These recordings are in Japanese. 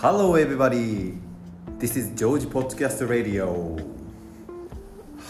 Hello everybody. This is George Podcast Radio.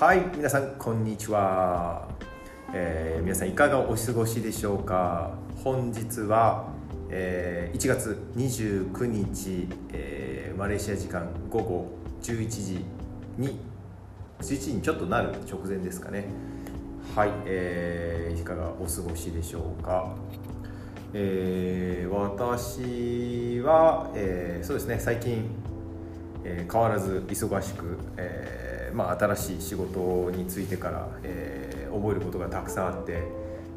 はい皆さんこんにちは、えー皆さんいかがお過ごしでしょうか？本日は、えー1月29日、えーマレーシア時間午後11時に11時にちょっとなる直前ですかね。はい、えーいかがお過ごしでしょうか？えー私は、えーそうですね最近、えー変わらず忙しく、えーまあ、新しい仕事についてから、えー覚えることがたくさんあって、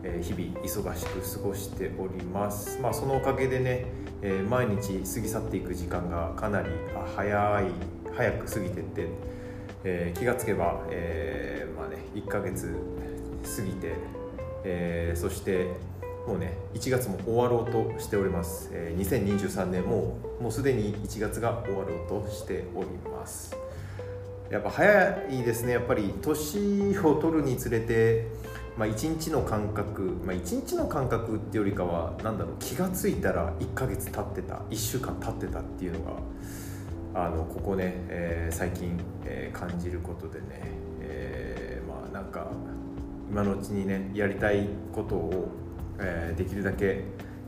えー日々忙しく過ごしております、まあ、そのおかげでね、えー毎日過ぎ去っていく時間がかなり早い早く過ぎてって、えー気がつけば、えーまあね、1ヶ月過ぎて、えーそしてもうね1月も終わろうとしております、えー2023年ももうすでに1月が終わろうとしております。やっぱ早いですね。やっぱり年を取るにつれて、まあ、1日の感覚、まあ、1日の感覚ってよりかはなんだろう気が付いたら1ヶ月経ってた1週間経ってたっていうのがあのここね、えー最近、えー感じることでね、えーまあなんか今のうちにねやりたいことを、えーできるだけ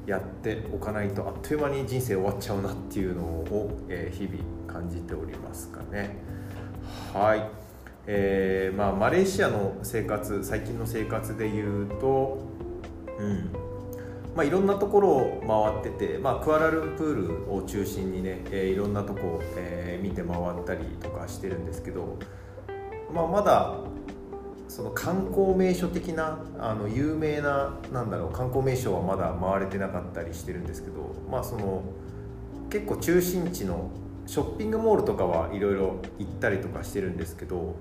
やっておかないとあっという間に人生終わっちゃうなっていうのを、えー日々感じておりますかね。はい、えーまあ、マレーシアの生活最近の生活でいうとうん。まあ、いろんなところを回ってて、まあ、クアラルンプールを中心にね、えーいろんなとこを、えー見て回ったりとかしてるんですけど、まあ、まだその観光名所的なあの有名ななんだろう観光名所はまだ回れてなかったりしてるんですけど、まあ、その結構中心地のショッピングモールとかはいろいろ行ったりとかしてるんですけど、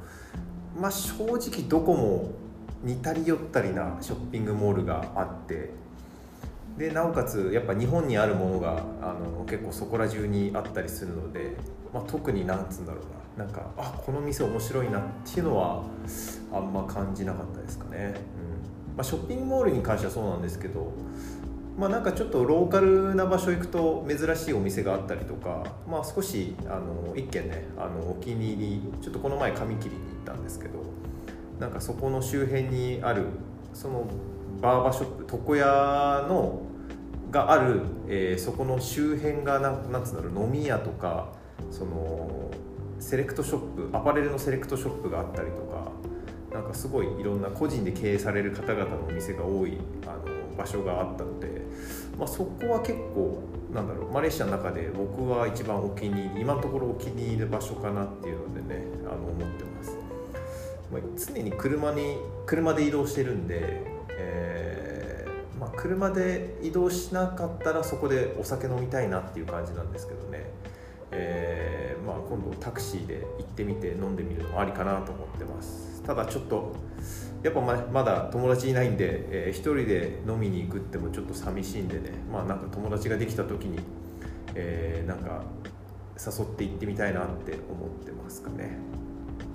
まあ、正直どこも似たり寄ったりなショッピングモールがあってでなおかつやっぱ日本にあるものがあの結構そこら中にあったりするので、まあ、特になんつうんだろうな。なんかあこの店面白いなっていうのはあんま感じなかったですかね、うん。まあ、ショッピングモールに関してはそうなんですけどまあ、なんかちょっとローカルな場所行くと珍しいお店があったりとか、まあ、少しあの一軒ねあのお気に入りちょっとこの前髪切りに行ったんですけどなんかそこの周辺にあるそのバーバーショップ床屋のがある、えーそこの周辺がなんなんつうんだろう飲み屋とかそのセレクトショップアパレルのセレクトショップがあったりとかなんかすごいいろんな個人で経営される方々のお店が多いあの場所があったので、まあ、そこは結構なんだろうマレーシアの中で僕は一番お気に入り今のところお気に入りの場所かなっていうのでねあの思ってます、まあ、常に車に車で移動してるんで、えーまあ、車で移動しなかったらそこでお酒飲みたいなっていう感じなんですけどね。えーまあ、今度タクシーで行ってみて飲んでみるのもありかなと思ってます。ただちょっとやっぱまだ友達いないんで、えー一人で飲みに行くってもちょっと寂しいんでね。まあなんか友達ができた時に、えーなんか誘って行ってみたいなって思ってますかね。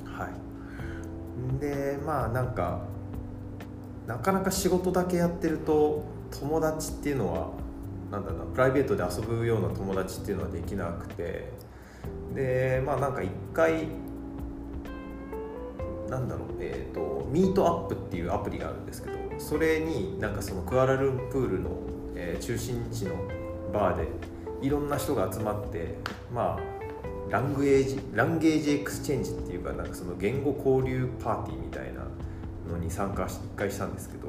はい。でまあなんかなかなか仕事だけやってると友達っていうのはなんだろうプライベートで遊ぶような友達っていうのはできなくて。でまあなんか一回なんだろうえっ、とミートアップっていうアプリがあるんですけどそれになんかそのクアラルンプールの、えー中心地のバーでいろんな人が集まってまあ language language exchange っていうかなんかその言語交流パーティーみたいなのに参加し一回したんですけど、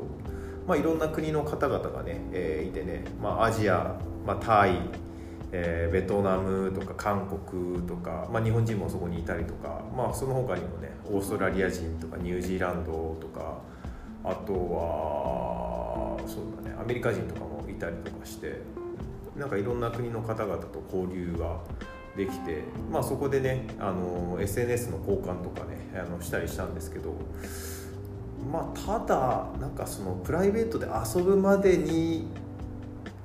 まあ、いろんな国の方々がね、えーいてね、まあ、アジア、まあ、タイ、えーベトナムとか韓国とか、まあ、日本人もそこにいたりとか、まあ、その他にもねオーストラリア人とかニュージーランドとかあとはそうだねアメリカ人とかもいたりとかしてなんかいろんな国の方々と交流ができて、まあ、そこでねあの SNS の交換とかねあのしたりしたんですけどまあただなんかそのプライベートで遊ぶまでに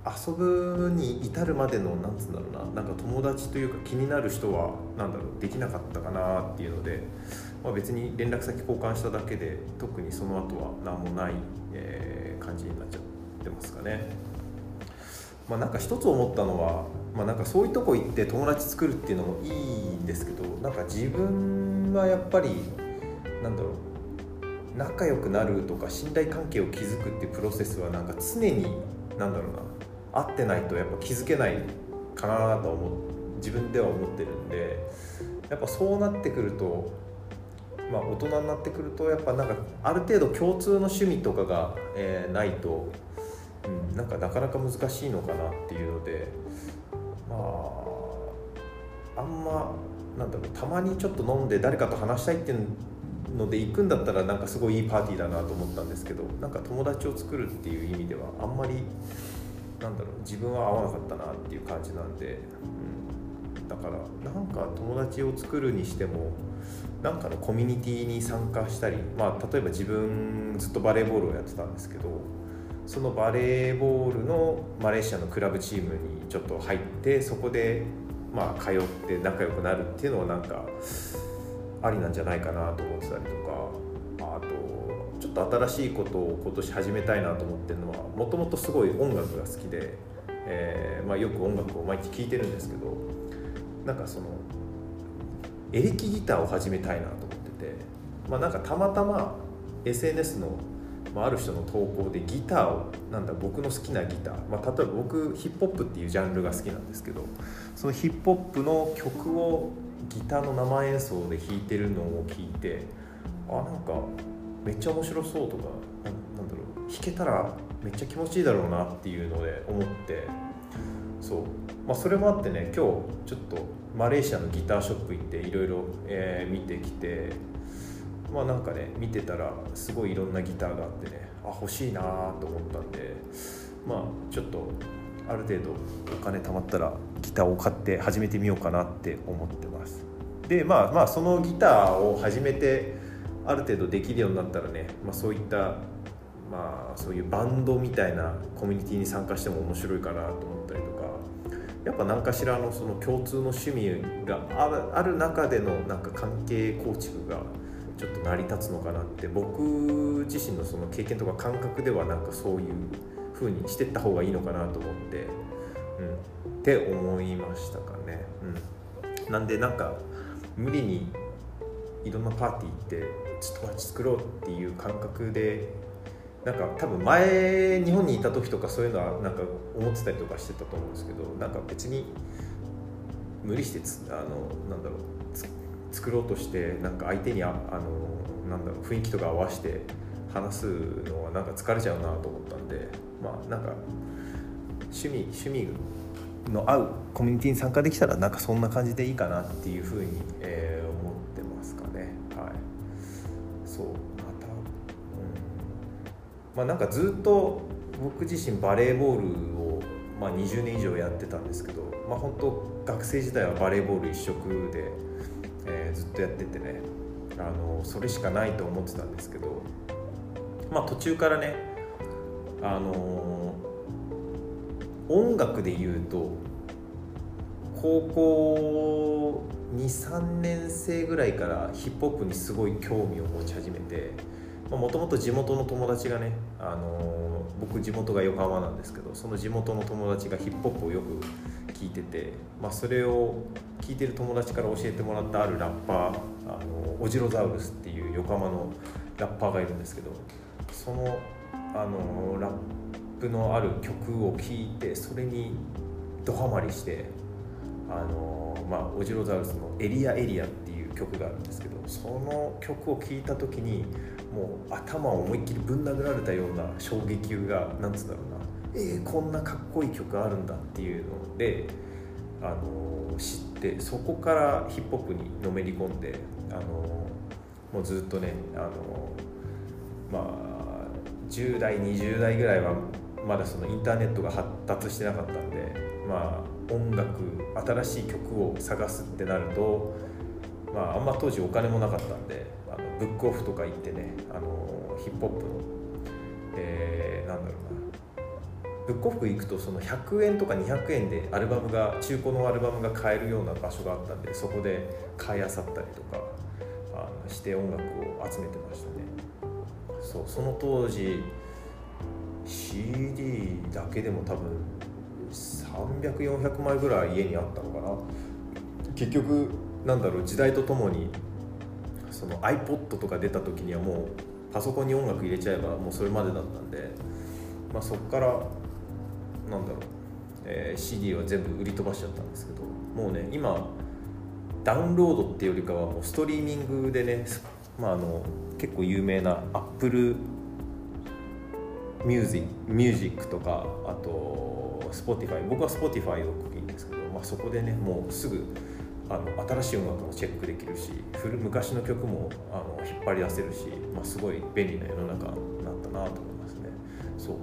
遊ぶに至るまでのなんつうんだろうななんか友達というか気になる人はなんだろうできなかったかなっていうので、まあ、別に連絡先交換しただけで特にその後は何もない、えー感じになっちゃってますかね。まあ、なんか一つ思ったのは、まあ、なんかそういうとこ行って友達作るっていうのもいいんですけどなんか自分はやっぱりなんだろう仲良くなるとか信頼関係を築くっていうプロセスはなんか常になんだろうな会ってないとやっぱ気づけないかなと思自分では思ってるんでやっぱそうなってくるとまあ、大人になってくるとやっぱなんかある程度共通の趣味とかが、えー、ないと、うん、なんかなかなか難しいのかなっていうのでまああんまなんだろうたまにちょっと飲んで誰かと話したいっていうので行くんだったらなんかすごいいいパーティーだなと思ったんですけどなんか友達を作るっていう意味ではあんまりなんだろう自分は合わなかったなっていう感じなんで、うん、だからなんか友達を作るにしてもなんかのコミュニティに参加したり、まあ、例えば自分ずっとバレーボールをやってたんですけどそのバレーボールのマレーシアのクラブチームにちょっと入ってそこでまあ通って仲良くなるっていうのはなんかありなんじゃないかなと思ってたりとかあとちょっと新しいことを今年始めたいなと思ってるのはもともとすごい音楽が好きで、えーまあ、よく音楽を毎日聴いてるんですけどなんかそのエレキギターを始めたいなと思ってて、まあ、なんかたまたま SNS の、まあ、ある人の投稿でギターをなんだ僕の好きなギター、まあ、例えば僕ヒップホップっていうジャンルが好きなんですけどそのヒップホップの曲をギターの生演奏で弾いてるのを聞いてあなんかめっちゃ面白そうとかなんだろう。弾けたらめっちゃ気持ちいいだろうなっていうので思って。そう、まあ、それもあってね今日ちょっとマレーシアのギターショップ行っていろいろ見てきてまあなんかね見てたらすごいいろんなギターがあってねあ欲しいなと思ったんでまあちょっとある程度お金貯まったらギターを買って始めてみようかなって思ってます。でまあまあそのギターを始めてある程度できるようになったらね、まあ、そういったまあそういうバンドみたいなコミュニティに参加しても面白いかなと思ったりとかやっぱ何かしらのその共通の趣味がある中でのなんか関係構築がちょっと成り立つのかなって僕自身のその経験とか感覚ではなんかそういう風にしてった方がいいのかなと思って、うん、って思いましたかね。うん、なんでなんか無理にいろんなパーティーってちょっと友達作ろうっていう感覚でなんか多分前日本にいた時とかそういうのはなんか思ってたりとかしてたと思うんですけどなんか別に無理してつあのなんだろう作ろうとしてなんか相手にああのなんだろう雰囲気とか合わせて話すのはなんか疲れちゃうなと思ったんでなんか趣味趣味の合うコミュニティに参加できたらなんかそんな感じでいいかなっていうふうに、えー、思ってますかね。はい。そうまあ、なんかずっと僕自身バレーボールを、まあ、20年以上やってたんですけど、まあ、本当学生時代はバレーボール一色で、えー、ずっとやっててねあのそれしかないと思ってたんですけど、まあ、途中からねあの音楽で言うと高校23年生ぐらいからヒップホップにすごい興味を持ち始めてもともと地元の友達がね、あの僕地元が横浜なんですけどその地元の友達がヒップホップをよく聞いてて、まあ、それを聞いてる友達から教えてもらったあるラッパーあのオジロザウルスっていう横浜のラッパーがいるんですけどそのあのラップのある曲を聴いてそれにドハマりしてあの、まあ、オジロザウルスの「エリアエリア」っていう曲があるんですけどその曲を聴いた時にもう頭を思いっきりぶん殴られたような衝撃がなんつうんだろうなえー、こんなかっこいい曲あるんだっていうので、あの知ってそこからヒップホップにのめり込んで、あのもうずっとね、あのまあ、10代20代ぐらいはまだそのインターネットが発達してなかったんで、まあ、音楽新しい曲を探すってなると、まあ、あんま当時お金もなかったんであの。ブックオフとか行ってねあのヒップホップの、えー、なんだろうなブックオフ行くとその100円とか200円でアルバムが中古のアルバムが買えるような場所があったんでそこで買いあさったりとかあのして音楽を集めてましたねそうその当時 CD だけでも多分300400枚ぐらい家にあったのかな。結局なんだろう時代とともにその iPod とか出た時にはもうパソコンに音楽入れちゃえばもうそれまでだったんで、まあ、そこからなんだろう、えー、CD は全部売り飛ばしちゃったんですけどもうね今ダウンロードっていうよりかはもうストリーミングでね、まあ、あの結構有名な Apple ミュージックミュージックとかあと Spotify 僕は Spotify よくいいんですけど、まあ、そこでねもうすぐあの新しい音楽もチェックできるし古昔の曲もあの引っ張り出せるし、まあ、すごい便利な世の中になったなと思いますね。そう。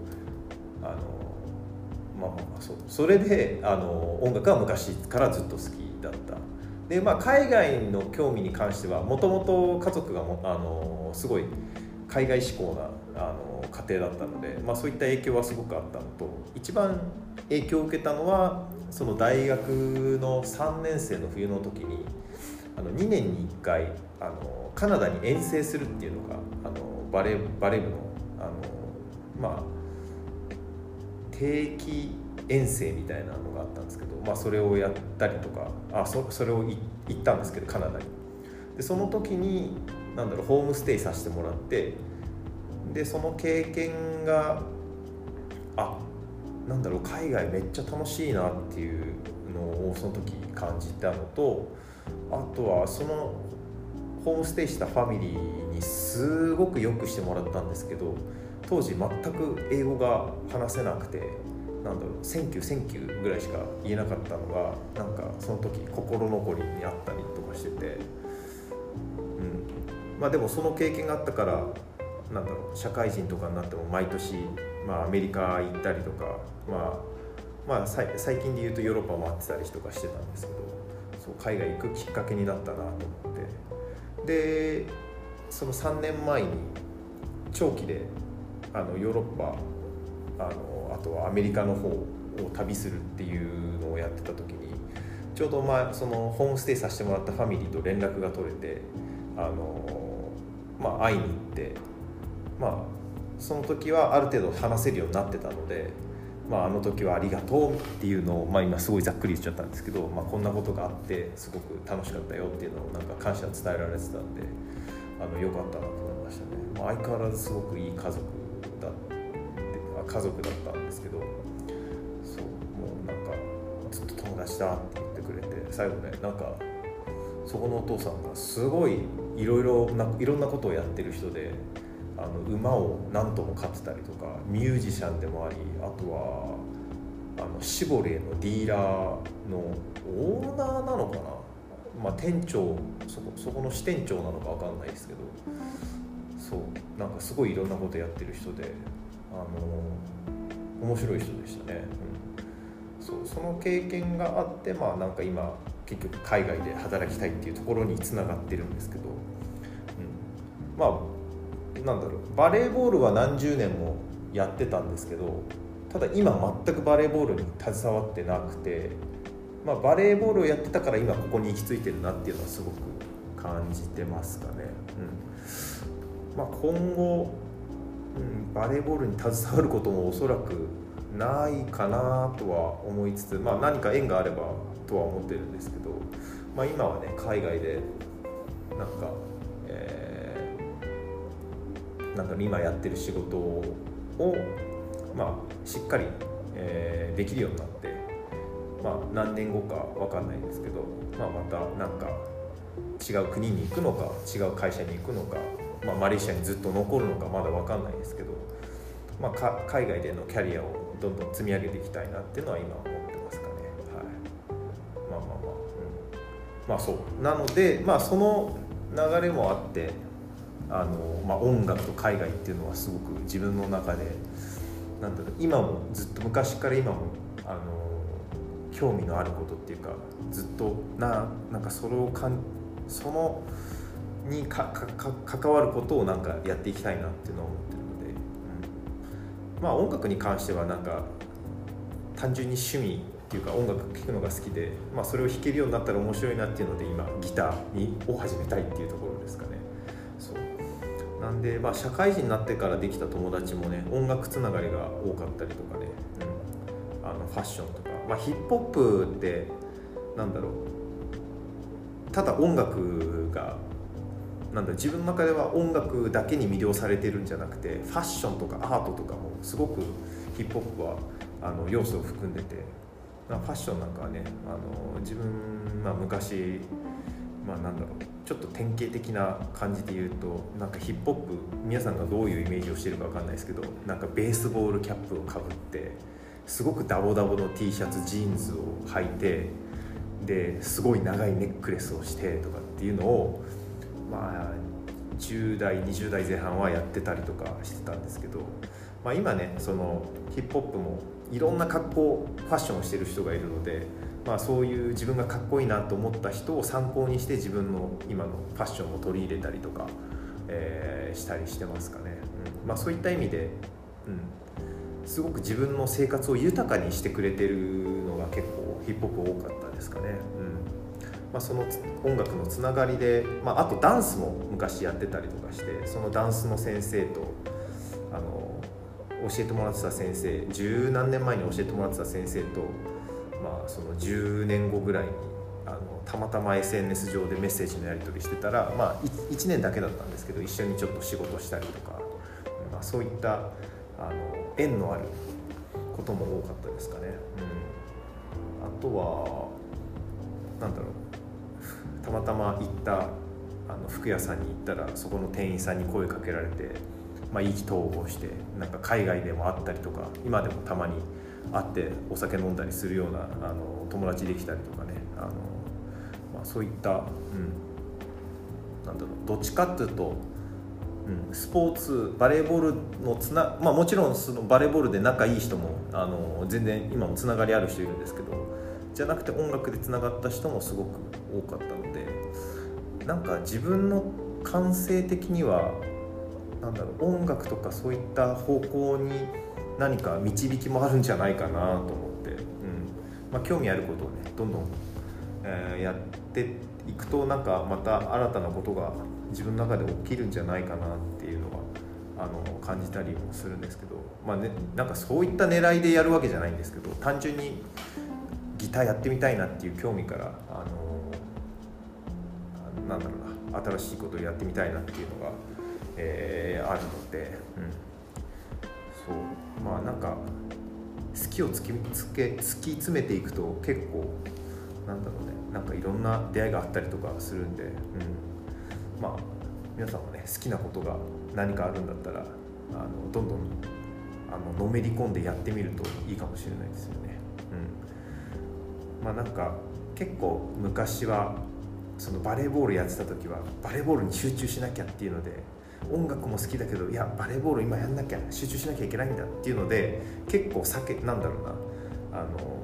あのまあまあそう。それであの音楽は昔からずっと好きだった。で、まあ、海外の興味に関してはもともと家族がもあのすごい海外志向なあの家庭だったので、まあ、そういった影響はすごくあったのと一番影響を受けたのはその大学の3年生の冬の時にあの2年に1回あのカナダに遠征するっていうのがあのバレバレー部のあの、まあ、定期遠征みたいなのがあったんですけど、まあ、それをやったりとかあそそれを行ったんですけどカナダに。でその時になんだろうホームステイさせてもらってでその経験があなんだろう海外めっちゃ楽しいなっていうのをその時感じたのとあとはそのホームステイしたファミリーにすごくよくしてもらったんですけど当時全く英語が話せなくてなんだろう「Thank you thank you」ぐらいしか言えなかったのがなんかその時心残りにあったりとかしてて、うん、まあでもその経験があったからなんだろう社会人とかになっても毎年、まあ、アメリカ行ったりとか、まあ、まあ最近で言うとヨーロッパ回ってたりとかしてたんですけどそう海外行くきっかけになったなと思って。でその3年前に長期であのヨーロッパあのあとはアメリカの方を旅するっていうのをやってた時にちょうど、まあ、そのホームステイさせてもらったファミリーと連絡が取れてあの、まあ、会いに行ってまあその時はある程度話せるようになってたので、まあ、あの時はありがとうっていうのを、まあ、今すごいざっくり言っちゃったんですけど、まあ、こんなことがあってすごく楽しかったよっていうのをなんか感謝伝えられてたんであのよかったなと思いましたね、まあ、相変わらずすごくいい家族だ家族だったんですけどそうもうなんかずっと友達だって言ってくれて最後ねなんかそこのお父さんがすごいいろいろないろんなことをやってる人であの馬を何頭も飼ってたりとかミュージシャンでもありあとはあのシボレーのディーラーのオーナーなのかな、まあ、店長そこそこの支店長なのか分かんないですけど。そう。なんかすごいいろんなことやってる人であの面白い人でしたね、うん、そう。その経験があってまあなんか今結局海外で働きたいっていうところにつながってるんですけど、うん、まあなんだろうバレーボールは何十年もやってたんですけどただ今全くバレーボールに携わってなくて、まあ、バレーボールをやってたから今ここに行き着いてるなっていうのはすごく感じてますかね。うんまあ、今後、うん、バレーボールに携わることもおそらくないかなとは思いつつ、まあ、何か縁があればとは思ってるんですけど、まあ、今はね海外でなんかなんか今やってる仕事を、まあ、しっかり、えー、できるようになって、まあ、何年後か分かんないんですけど、まあ、また何か違う国に行くのか違う会社に行くのか、まあ、マレーシアにずっと残るのかまだ分かんないですけど、まあ、海外でのキャリアをどんどん積み上げていきたいなっていうのは今思ってますかね。はい、まあまあまあ、うん、まあそう。なので、まあ、その流れもあってあの、まあ、音楽と海外っていうのはすごく自分の中でなんだろう今もずっと昔から今もあの興味のあることっていうかずっとななんかそれをかんそのにかか関わることをなんかやっていきたいなっていうのを思ってるので、うん、まあ音楽に関してはなんか単純に趣味っていうか音楽聴くのが好きで、まあ、それを弾けるようになったら面白いなっていうので今ギターにを始めたいっていうところですかね。なんで、まあ、社会人になってからできた友達もね音楽つながりが多かったりとかね、うんあのファッションとか、まあ、ヒップホップってなんだろう。ただ音楽がなんだ自分の中では音楽だけに魅了されてるんじゃなくてファッションとかアートとかもすごくヒップホップはあの要素を含んでて。ファッションなんかはねあの自分、まあ、昔まあなんだろうちょっと典型的な感じで言うとなんかヒップホップ皆さんがどういうイメージをしてるか分かんないですけどなんかベースボールキャップをかぶってすごくダボダボの T シャツジーンズを履いてですごい長いネックレスをしてとかっていうのをまあ10代20代前半はやってたりとかしてたんですけど、まあ、今ねそのヒップホップもいろんな格好ファッションをしてる人がいるので、まあ、そういう自分がかっこいいなと思った人を参考にして自分の今のファッションを取り入れたりとか、えー、したりしてますかね、うん。まあ、そういった意味で、うん、すごく自分の生活を豊かにしてくれてるのが結構ヒップホップ多かったですかね。うん。まあ、その音楽のつながりで、まあ、あとダンスも昔やってたりとかしてそのダンスの先生とあの教えてもらってた先生十何年前に教えてもらってた先生と、まあ、その10年後ぐらいにあのたまたま SNS 上でメッセージのやり取りしてたら、まあ、1年だけだったんですけど一緒にちょっと仕事したりとか、まあ、そういったあの縁のあることも多かったですかね。うん、あとはなんだろうたまたま行ったあの服屋さんに行ったらそこの店員さんに声かけられて、まあ、意気投合してなんか海外でも会ったりとか今でもたまに会ってお酒飲んだりするようなあの友達できたりとかねあの、まあ、そういった、うん、なんだろうどっちかっていうと、うん、スポーツバレーボールのつな、まあ、もちろんそのバレーボールで仲いい人もあの全然今もつながりある人いるんですけどじゃなくて音楽でつながった人もすごく多かったのでなんか自分の感性的にはなんだろう音楽とかそういった方向に何か導きもあるんじゃないかなと思って、うん。まあ、興味あることをねどんどん、えー、やっていくとなんかまた新たなことが自分の中で起きるんじゃないかなっていうのはあの感じたりもするんですけど、まあね、なんかそういった狙いでやるわけじゃないんですけど単純にギターやってみたいなっていう興味からあのなんだろうな新しいことをやってみたいなっていうのが、えー、あるので、うん、まあなんか好きを突き突け突き詰めていくと結構なんだろうねなんかいろんな出会いがあったりとかするんで、うん、まあ皆さんもね好きなことが何かあるんだったらあのどんどんあののめり込んでやってみるといいかもしれないですよね。うんまあなんか結構昔はそのバレーボールやってた時はバレーボールに集中しなきゃっていうので音楽も好きだけどいやバレーボール今やんなきゃ集中しなきゃいけないんだっていうので結構避けなんだろうなあの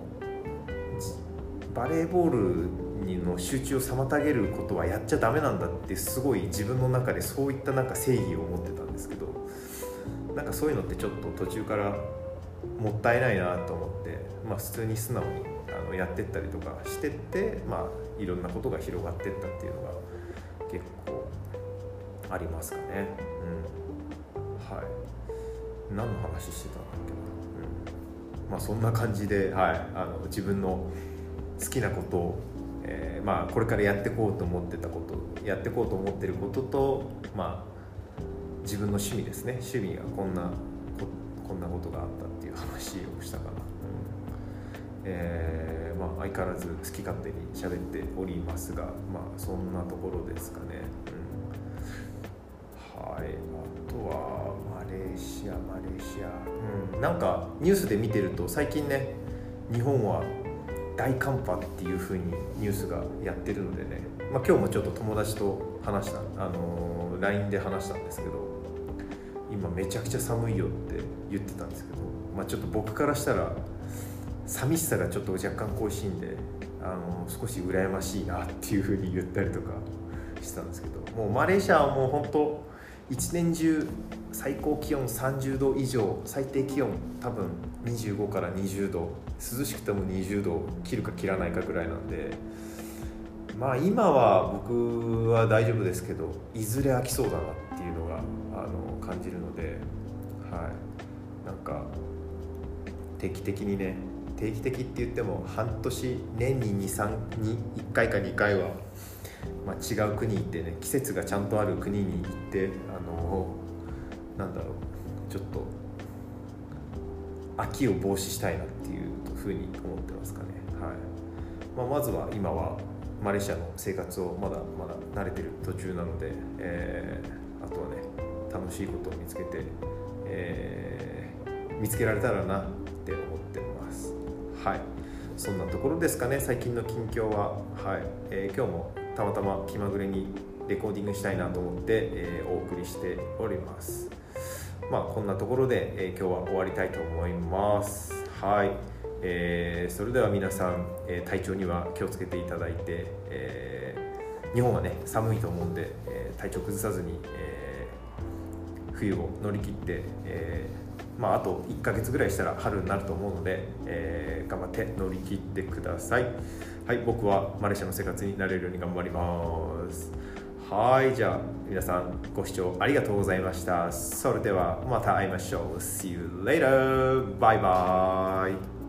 バレーボールにの集中を妨げることはやっちゃダメなんだってすごい自分の中でそういったなんか正義を持ってたんですけどなんかそういうのってちょっと途中からもったいないなと思って、まあ、普通に素直にあのやってったりとかしてって、まあ、いろんなことが広がってったっていうのが結構ありますかね。うん、はい。何の話してたんだっけな、うん、まあそんな感じで、はい、あの自分の好きなことを、えー、まあ、これからやってこうと思ってたことやってこうと思ってることと、まあ、自分の趣味ですね。趣味がこんなこんなことがあったっていう話をしたかな。うん。えー、まあ、相変わらず好き勝手に喋っておりますが、まあ、そんなところですかね。あとはマレーシアマレーシア、うん、なんかニュースで見てると最近ね日本は大寒波っていうふうにニュースがやってるのでね、まあ、今日もちょっと友達と話したあのー、LINE で話したんですけど今めちゃくちゃ寒いよって言ってたんですけど、まあ、ちょっと僕からしたら寂しさがちょっと若干恋しいんであの少し羨ましいなっていうふうに言ったりとかしてたんですけどもうマレーシアはもう本当一年中最高気温30度以上最低気温多分25から20度涼しくても20度切るか切らないかぐらいなんでまあ今は僕は大丈夫ですけどいずれ飽きそうだなっていうのがあの感じるのではい。なんか定期的にね定期的って言っても半年年に23に1回か2回は、まあ、違う国行ってね季節がちゃんとある国に行ってあのなんだろうちょっと秋を防止したいなっていうふうに思ってますかね、はい。まあ、まずは今はマレーシアの生活をまだまだ慣れてる途中なので、えー、あとはね楽しいことを見つけて、えー、見つけられたらなって思ってます。はい。そんなところですかね最近の近況は。はい、えー、今日もたまたま気まぐれにレコーディングしたいなと思って、えー、お送りしております。まあこんなところで、えー、今日は終わりたいと思います。はい、えー、それでは皆さん、え、体調には気をつけていただいて、え、日本はね寒いと思うんで、え、体調崩さずに、え、冬を乗り切って、えまあ、あと1ヶ月ぐらいしたら春になると思うので、え、頑張って乗り切ってください。はい僕はマレーシアの生活になれるように頑張ります。はいじゃあ皆さんご視聴ありがとうございました。それではまた会いましょう。See you later! バイバイ。